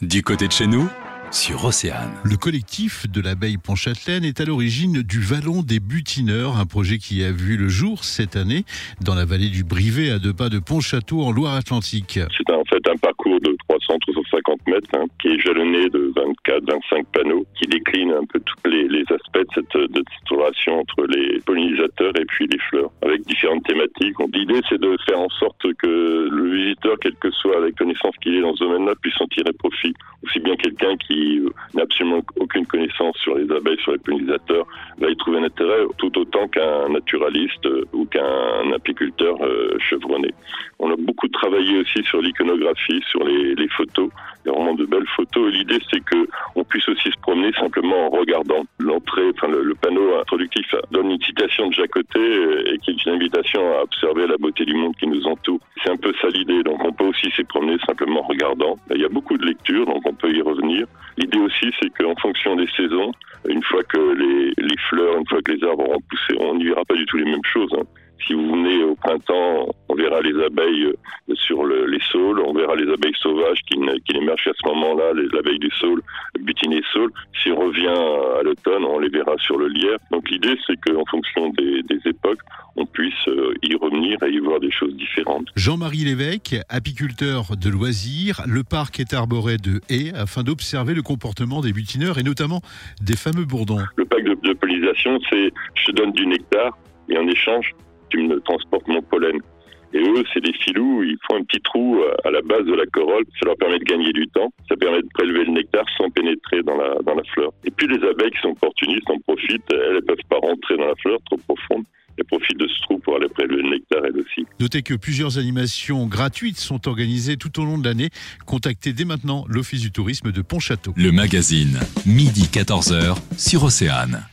Du côté de chez nous, sur Océane. Le collectif de l'abeille Pontchâtelaine est à l'origine du Vallon des Butineurs, un projet qui a vu le jour cette année dans la vallée du Brivet à deux pas de Pontchâteau en Loire-Atlantique. C'est en fait un parcours de 300-350 mètres hein, qui est jalonné de 24-25 panneaux qui déclinent un peu tous les, les, aspects de cette, de cette relation entre les pollinisateurs et puis les fleurs avec différentes L'idée c'est de faire en sorte que le visiteur, quelle que soit la connaissance qu'il ait dans ce domaine-là, puisse en tirer profit. Aussi bien quelqu'un qui n'a absolument aucune connaissance sur les abeilles, sur les pollinisateurs, va y trouver un intérêt tout autant qu'un naturaliste ou qu'un apiculteur euh, chevronné. On a beaucoup travaillé aussi sur l'iconographie, sur les, les photos. Il y a vraiment de belles photos. Et l'idée, c'est que on puisse aussi simplement en regardant l'entrée. Enfin, le, le, panneau introductif donne une citation de Jacoté euh, et qui est une invitation à observer la beauté du monde qui nous entoure. C'est un peu ça l'idée. Donc, on peut aussi s'y promener simplement en regardant. Il y a beaucoup de lectures, donc on peut y revenir. L'idée aussi, c'est qu'en fonction des saisons, une fois que les, les, fleurs, une fois que les arbres auront poussé, on n'y verra pas du tout les mêmes choses. Hein. Si vous venez au printemps, on verra les abeilles euh, sur le, les saules, on verra les abeilles sauvages qui, qui émergent à ce moment-là, les abeilles du saule, le butiné saule. Si on revient à l'automne, on les verra sur le lierre. Donc l'idée, c'est qu'en fonction des, des, époques, on puisse euh, y revenir et y voir des choses différentes. Jean-Marie Lévesque, apiculteur de loisirs, le parc est arboré de haies afin d'observer le comportement des butineurs et notamment des fameux bourdons. Le parc de, de pollinisation, c'est je te donne du nectar et en échange, tu me transportes mon pollen. Et eux, c'est des filous, ils font un petit trou à la base de la corolle, ça leur permet de gagner du temps, ça permet de prélever le nectar sans pénétrer dans la, dans la fleur. Et puis les abeilles qui sont opportunistes en profitent, elles ne peuvent pas rentrer dans la fleur trop profonde, elles profitent de ce trou pour aller prélever le nectar elles aussi. Notez que plusieurs animations gratuites sont organisées tout au long de l'année. Contactez dès maintenant l'Office du tourisme de Pontchâteau. Le magazine, midi 14h sur Océane.